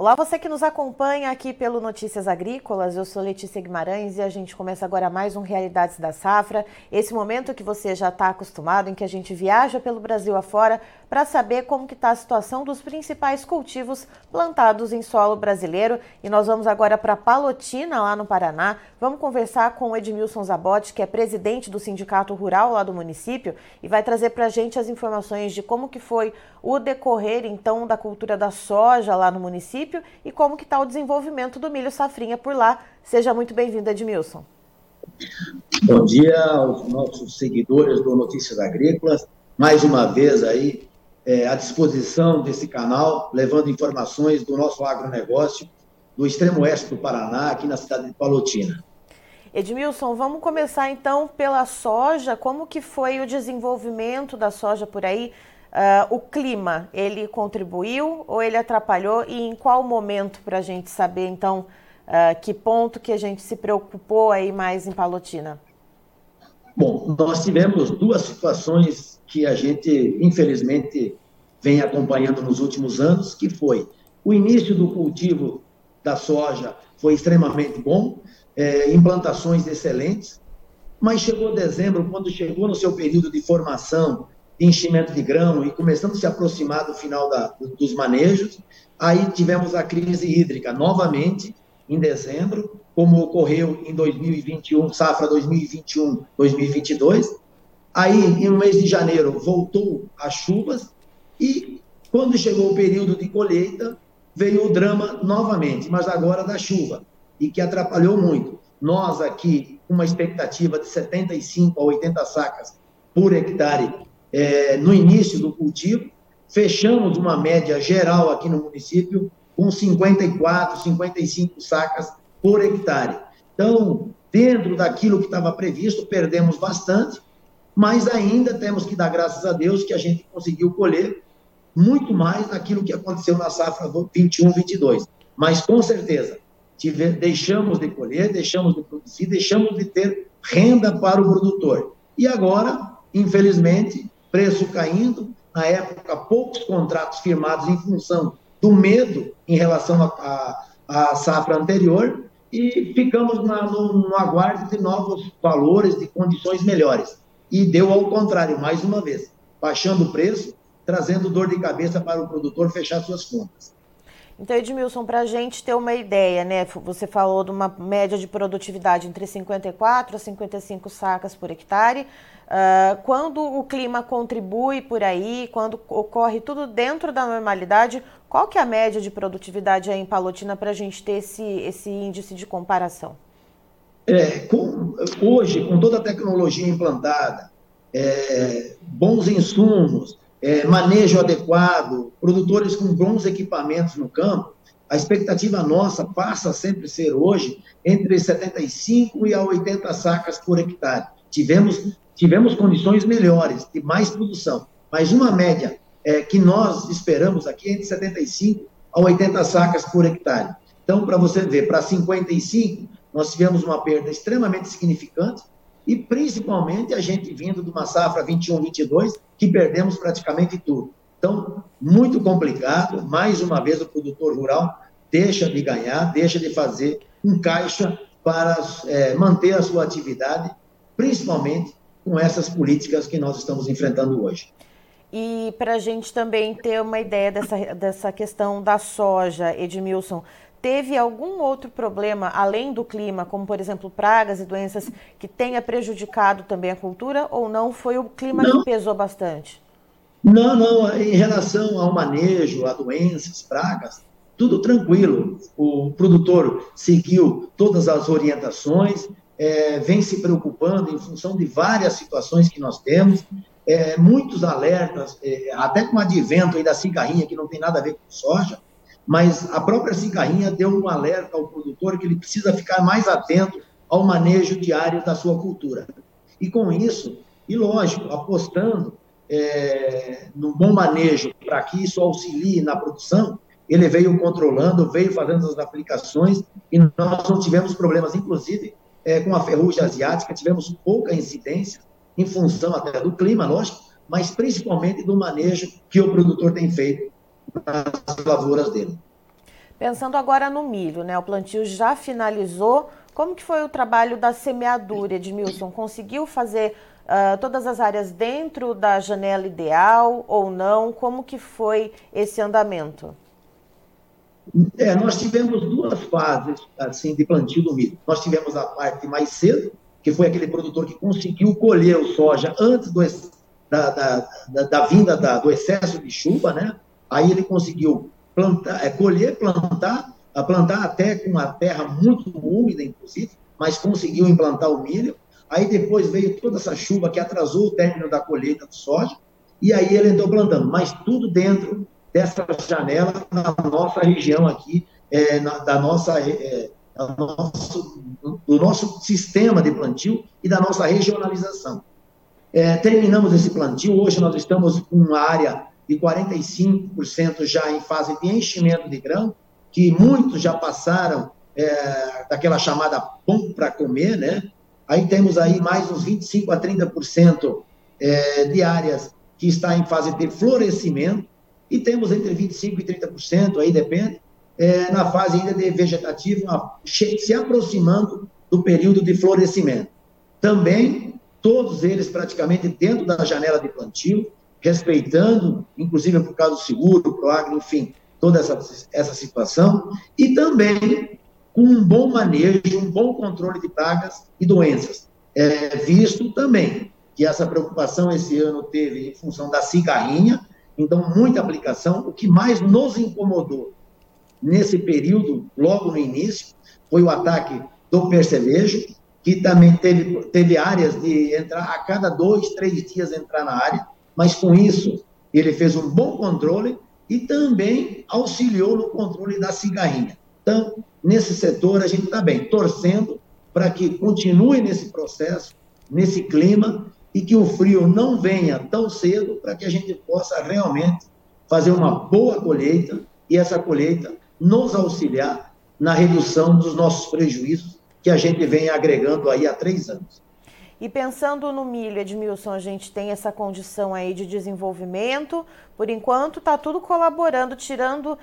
Olá, você que nos acompanha aqui pelo Notícias Agrícolas. Eu sou Letícia Guimarães e a gente começa agora mais um Realidades da Safra. Esse momento que você já está acostumado, em que a gente viaja pelo Brasil afora para saber como que está a situação dos principais cultivos plantados em solo brasileiro. E nós vamos agora para Palotina, lá no Paraná. Vamos conversar com o Edmilson Zabotti, que é presidente do Sindicato Rural lá do município, e vai trazer para a gente as informações de como que foi o decorrer, então, da cultura da soja lá no município e como que está o desenvolvimento do milho safrinha por lá. Seja muito bem-vindo, Edmilson. Bom dia aos nossos seguidores do Notícias Agrícolas. Mais uma vez aí é, à disposição desse canal, levando informações do nosso agronegócio do extremo oeste do Paraná, aqui na cidade de Palotina. Edmilson, vamos começar então pela soja. Como que foi o desenvolvimento da soja por aí? Uh, o clima, ele contribuiu ou ele atrapalhou? E em qual momento para a gente saber, então, uh, que ponto que a gente se preocupou aí mais em Palotina? Bom, nós tivemos duas situações que a gente, infelizmente, vem acompanhando nos últimos anos, que foi o início do cultivo da soja foi extremamente bom, é, implantações excelentes, mas chegou dezembro, quando chegou no seu período de formação, enchimento de grão e começando a se aproximar do final da, dos manejos, aí tivemos a crise hídrica novamente, em dezembro, como ocorreu em 2021, safra 2021-2022. Aí, no mês de janeiro, voltou as chuvas e quando chegou o período de colheita, veio o drama novamente, mas agora da chuva, e que atrapalhou muito. Nós aqui, com uma expectativa de 75 a 80 sacas por hectare é, no início do cultivo, fechamos uma média geral aqui no município com 54, 55 sacas por hectare. Então, dentro daquilo que estava previsto, perdemos bastante, mas ainda temos que dar graças a Deus que a gente conseguiu colher muito mais daquilo que aconteceu na safra 21-22. Mas, com certeza, tive, deixamos de colher, deixamos de produzir, deixamos de ter renda para o produtor. E agora, infelizmente, preço caindo, na época, poucos contratos firmados em função do medo em relação à safra anterior, e ficamos na, no, no aguardo de novos valores, de condições melhores. E deu ao contrário, mais uma vez, baixando o preço, trazendo dor de cabeça para o produtor fechar suas contas. Então, Edmilson, para a gente ter uma ideia, né? Você falou de uma média de produtividade entre 54 a 55 sacas por hectare. Uh, quando o clima contribui por aí, quando ocorre tudo dentro da normalidade, qual que é a média de produtividade aí em Palotina para a gente ter esse, esse índice de comparação? É, com, hoje, com toda a tecnologia implantada, é, bons insumos, é, manejo adequado, produtores com bons equipamentos no campo, a expectativa nossa passa a sempre ser hoje entre 75 e a 80 sacas por hectare. Tivemos, tivemos condições melhores, de mais produção, mas uma média é, que nós esperamos aqui é entre 75 a 80 sacas por hectare. Então, para você ver, para 55, nós tivemos uma perda extremamente significante, e principalmente a gente vindo de uma safra 21-22, que perdemos praticamente tudo. Então, muito complicado, mais uma vez o produtor rural deixa de ganhar, deixa de fazer um caixa para é, manter a sua atividade, principalmente com essas políticas que nós estamos enfrentando hoje. E para a gente também ter uma ideia dessa, dessa questão da soja, Edmilson, teve algum outro problema além do clima, como por exemplo pragas e doenças, que tenha prejudicado também a cultura ou não? Foi o clima não. que pesou bastante? Não, não. Em relação ao manejo, a doenças, pragas, tudo tranquilo. O produtor seguiu todas as orientações, é, vem se preocupando em função de várias situações que nós temos, é, muitos alertas, é, até com o advento da cigarrinha, que não tem nada a ver com soja, mas a própria cigarrinha deu um alerta ao produtor que ele precisa ficar mais atento ao manejo diário da sua cultura. E com isso, e lógico, apostando é, no bom manejo para que isso auxilie na produção, ele veio controlando, veio fazendo as aplicações e nós não tivemos problemas, inclusive é, com a ferrugem asiática, tivemos pouca incidência em função até do clima, lógico, mas principalmente do manejo que o produtor tem feito nas lavouras dele. Pensando agora no milho, né? O plantio já finalizou. Como que foi o trabalho da semeadura, Edmilson? Conseguiu fazer uh, todas as áreas dentro da janela ideal ou não? Como que foi esse andamento? É, nós tivemos duas fases assim de plantio do milho. Nós tivemos a parte mais cedo, que foi aquele produtor que conseguiu colher o soja antes do, da, da, da, da vinda da, do excesso de chuva, né? Aí ele conseguiu plantar, é, colher, plantar, plantar até com a terra muito úmida, inclusive, mas conseguiu implantar o milho. Aí depois veio toda essa chuva que atrasou o término da colheita do soja, e aí ele entrou plantando, mas tudo dentro dessa janela na nossa região aqui, é, na, da nossa, é, nosso, do nosso sistema de plantio e da nossa regionalização. É, terminamos esse plantio, hoje nós estamos com uma área de 45% já em fase de enchimento de grão, que muitos já passaram é, daquela chamada pão para comer, né? Aí temos aí mais uns 25 a 30% é, de áreas que está em fase de florescimento, e temos entre 25 e 30%, aí depende, é, na fase ainda de vegetativo, se aproximando do período de florescimento. Também, todos eles praticamente dentro da janela de plantio, respeitando, inclusive por causa do seguro, pro agro, enfim, toda essa, essa situação, e também com um bom manejo, um bom controle de pragas e doenças. É, visto também que essa preocupação esse ano teve em função da cigarrinha, então muita aplicação. O que mais nos incomodou nesse período, logo no início, foi o ataque do percevejo, que também teve, teve áreas de entrar a cada dois, três dias entrar na área, mas com isso ele fez um bom controle e também auxiliou no controle da cigarrinha. Então, nesse setor, a gente está bem, torcendo para que continue nesse processo, nesse clima, e que o frio não venha tão cedo para que a gente possa realmente fazer uma boa colheita e essa colheita nos auxiliar na redução dos nossos prejuízos que a gente vem agregando aí há três anos. E pensando no milho, Edmilson, a gente tem essa condição aí de desenvolvimento. Por enquanto, está tudo colaborando, tirando uh,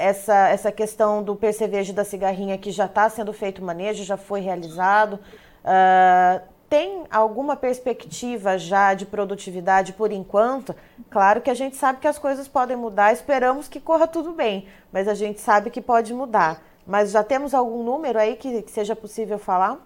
essa, essa questão do percevejo da cigarrinha que já está sendo feito manejo, já foi realizado. Uh, tem alguma perspectiva já de produtividade por enquanto? Claro que a gente sabe que as coisas podem mudar, esperamos que corra tudo bem, mas a gente sabe que pode mudar. Mas já temos algum número aí que, que seja possível falar?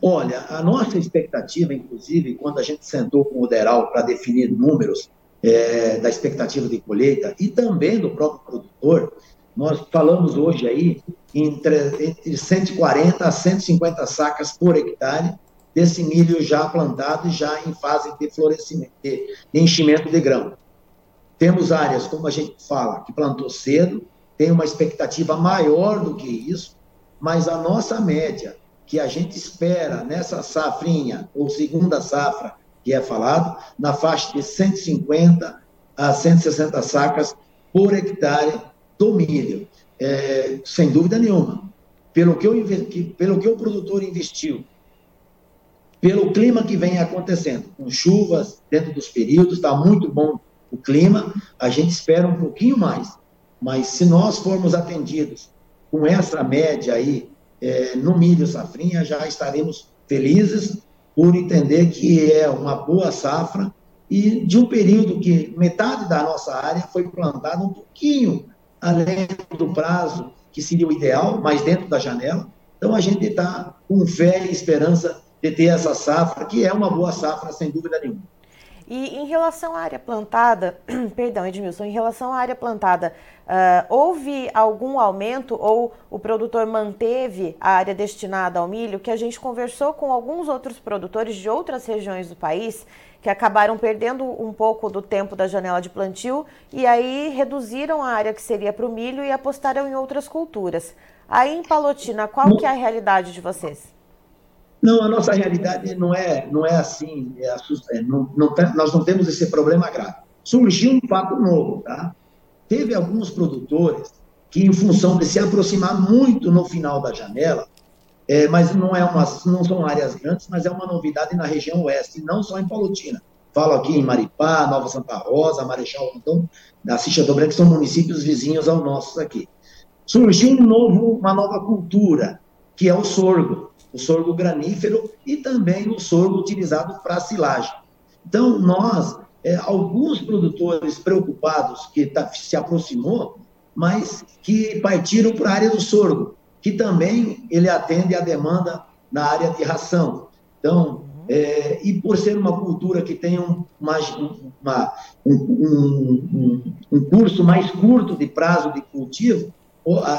Olha, a nossa expectativa, inclusive, quando a gente sentou com o Deral para definir números é, da expectativa de colheita e também do próprio produtor, nós falamos hoje aí entre, entre 140 a 150 sacas por hectare desse milho já plantado e já em fase de florescimento, de enchimento de grão. Temos áreas, como a gente fala, que plantou cedo, tem uma expectativa maior do que isso, mas a nossa média que a gente espera nessa safrinha, ou segunda safra, que é falado, na faixa de 150 a 160 sacas por hectare do milho. É, sem dúvida nenhuma. Pelo que, eu, pelo que o produtor investiu, pelo clima que vem acontecendo, com chuvas dentro dos períodos, está muito bom o clima, a gente espera um pouquinho mais. Mas se nós formos atendidos com essa média aí é, no milho safrinha, já estaremos felizes por entender que é uma boa safra e de um período que metade da nossa área foi plantada um pouquinho além do prazo que seria o ideal, mas dentro da janela. Então a gente está com fé e esperança de ter essa safra, que é uma boa safra, sem dúvida nenhuma. E em relação à área plantada, perdão, Edmilson, em relação à área plantada, uh, houve algum aumento ou o produtor manteve a área destinada ao milho? Que a gente conversou com alguns outros produtores de outras regiões do país que acabaram perdendo um pouco do tempo da janela de plantio e aí reduziram a área que seria para o milho e apostaram em outras culturas. Aí em Palotina, qual que é a realidade de vocês? Não, a nossa realidade não é, não é assim, é é, não, não, nós não temos esse problema grave. Surgiu um fato novo, tá? Teve alguns produtores que, em função de se aproximar muito no final da janela, é, mas não, é uma, não são áreas grandes, mas é uma novidade na região oeste, não só em Palotina. falo aqui em Maripá, Nova Santa Rosa, Marechal Rondon, da Cicha Dobré, que são municípios vizinhos aos nossos aqui. Surgiu um novo, uma nova cultura, que é o sorgo, o sorgo granífero e também o sorgo utilizado para silagem. Então, nós, é, alguns produtores preocupados que tá, se aproximou, mas que partiram para a área do sorgo, que também ele atende à demanda na área de ração. Então, é, e por ser uma cultura que tem um, uma, uma, um, um, um, curso mais curto de prazo de cultivo,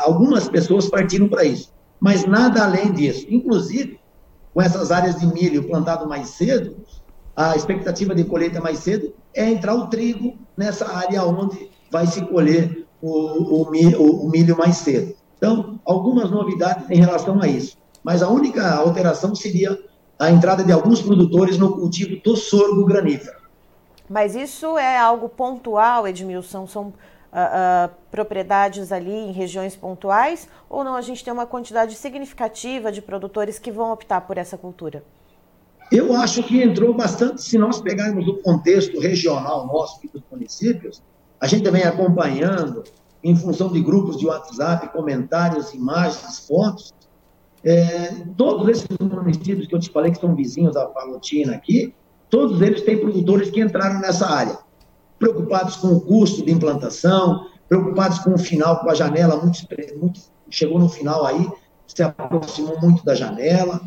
algumas pessoas partiram para isso. Mas nada além disso. Inclusive, com essas áreas de milho plantado mais cedo, a expectativa de colheita mais cedo é entrar o trigo nessa área onde vai se colher o, o, milho, o milho mais cedo. Então, algumas novidades em relação a isso. Mas a única alteração seria a entrada de alguns produtores no cultivo do sorgo granífero. Mas isso é algo pontual, Edmilson? São uh, uh, propriedades ali em regiões pontuais? Ou não a gente tem uma quantidade significativa de produtores que vão optar por essa cultura? Eu acho que entrou bastante, se nós pegarmos o contexto regional nosso aqui dos municípios, a gente vem acompanhando, em função de grupos de WhatsApp, comentários, imagens, fotos, é, todos esses municípios que eu te falei que são vizinhos da Palotina aqui, todos eles têm produtores que entraram nessa área, preocupados com o custo de implantação, preocupados com o final, com a janela, muito, muito, chegou no final aí, se aproximou muito da janela,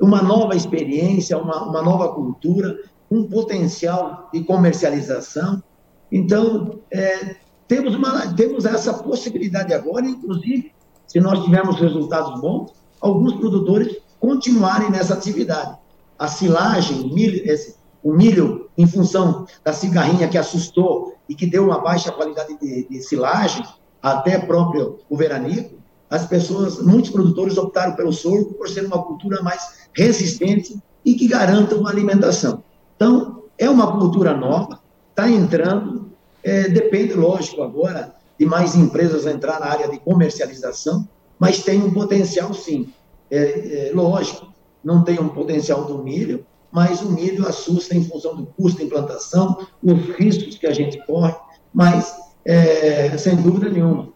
uma nova experiência, uma, uma nova cultura, um potencial de comercialização. Então, é, temos, uma, temos essa possibilidade agora, inclusive, se nós tivermos resultados bons, alguns produtores continuarem nessa atividade. A silagem, milho, esse, o milho em função da cigarrinha que assustou e que deu uma baixa qualidade de, de silagem, até próprio o veranico, as pessoas, muitos produtores optaram pelo sorgo por ser uma cultura mais resistente e que garanta uma alimentação. Então, é uma cultura nova, está entrando, é, depende, lógico, agora de mais empresas entrar na área de comercialização, mas tem um potencial sim. É, é, lógico, não tem um potencial do milho, mas o milho assusta em função do custo de implantação, os riscos que a gente corre, mas, é, sem dúvida nenhuma,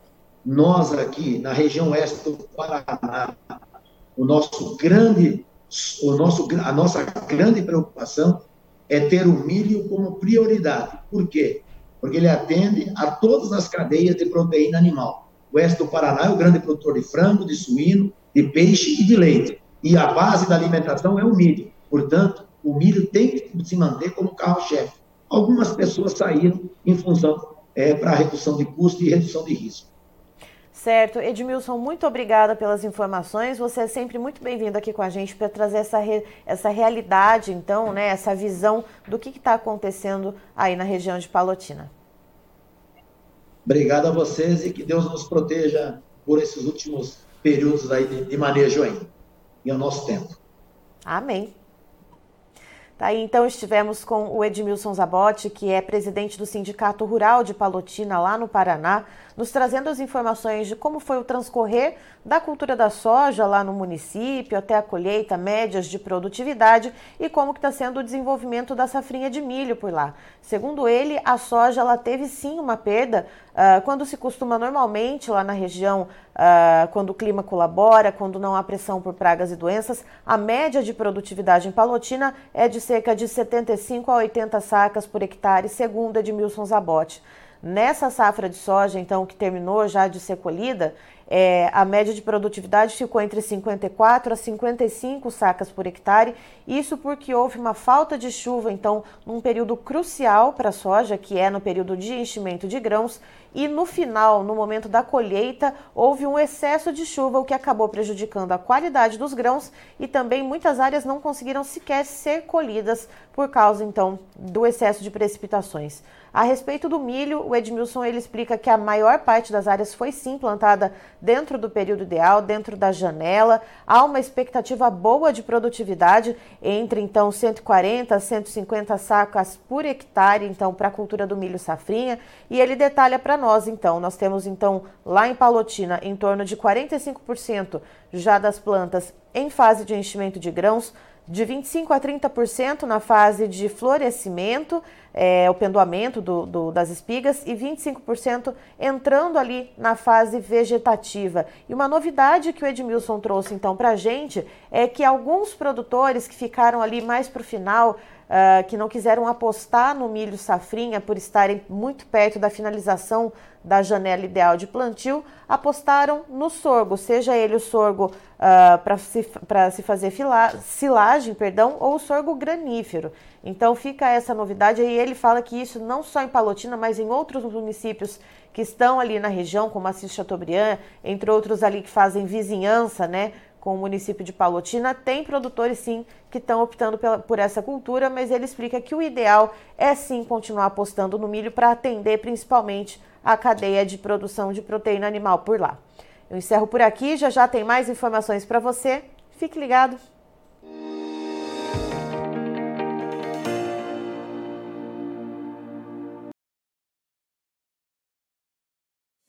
nós aqui na região oeste do Paraná, o nosso grande, o nosso, a nossa grande preocupação é ter o milho como prioridade. Por quê? Porque ele atende a todas as cadeias de proteína animal. O oeste do Paraná é o grande produtor de frango, de suíno, de peixe e de leite. E a base da alimentação é o milho. Portanto, o milho tem que se manter como carro-chefe. Algumas pessoas saíram em função é, para redução de custo e redução de risco. Certo. Edmilson, muito obrigada pelas informações. Você é sempre muito bem-vindo aqui com a gente para trazer essa, re... essa realidade, então, né, essa visão do que está acontecendo aí na região de Palotina. Obrigado a vocês e que Deus nos proteja por esses últimos períodos aí de, de manejo ainda e ao nosso tempo. Amém. Tá então estivemos com o Edmilson Zabotti, que é presidente do Sindicato Rural de Palotina, lá no Paraná, nos trazendo as informações de como foi o transcorrer da cultura da soja lá no município, até a colheita, médias de produtividade e como está sendo o desenvolvimento da safrinha de milho por lá. Segundo ele, a soja ela teve sim uma perda uh, quando se costuma normalmente lá na região, uh, quando o clima colabora, quando não há pressão por pragas e doenças, a média de produtividade em Palotina é de cerca de 75 a 80 sacas por hectare, segundo Edmilson Zabotti. Nessa safra de soja, então, que terminou já de ser colhida, é, a média de produtividade ficou entre 54 a 55 sacas por hectare. Isso porque houve uma falta de chuva, então, num período crucial para a soja, que é no período de enchimento de grãos, e no final, no momento da colheita, houve um excesso de chuva, o que acabou prejudicando a qualidade dos grãos e também muitas áreas não conseguiram sequer ser colhidas por causa então do excesso de precipitações. A respeito do milho, o Edmilson ele explica que a maior parte das áreas foi sim plantada dentro do período ideal, dentro da janela. Há uma expectativa boa de produtividade entre então 140 a 150 sacas por hectare então para a cultura do milho safrinha, e ele detalha para nós então, nós temos então lá em Palotina em torno de 45% já das plantas em fase de enchimento de grãos, de 25% a 30% na fase de florescimento, é, o pendoamento do, do, das espigas, e 25% entrando ali na fase vegetativa. E uma novidade que o Edmilson trouxe então para a gente é que alguns produtores que ficaram ali mais para o final, uh, que não quiseram apostar no milho safrinha por estarem muito perto da finalização da janela ideal de plantio, apostaram no sorgo, seja ele o sorgo uh, para se, se fazer fila, silagem, perdão, ou o sorgo granífero. Então fica essa novidade e ele fala que isso não só em Palotina, mas em outros municípios que estão ali na região, como Assis Chateaubriand, entre outros ali que fazem vizinhança, né, com o município de Palotina, tem produtores sim que estão optando pela, por essa cultura, mas ele explica que o ideal é sim continuar apostando no milho para atender principalmente a cadeia de produção de proteína animal por lá. Eu encerro por aqui, já já tem mais informações para você. Fique ligado.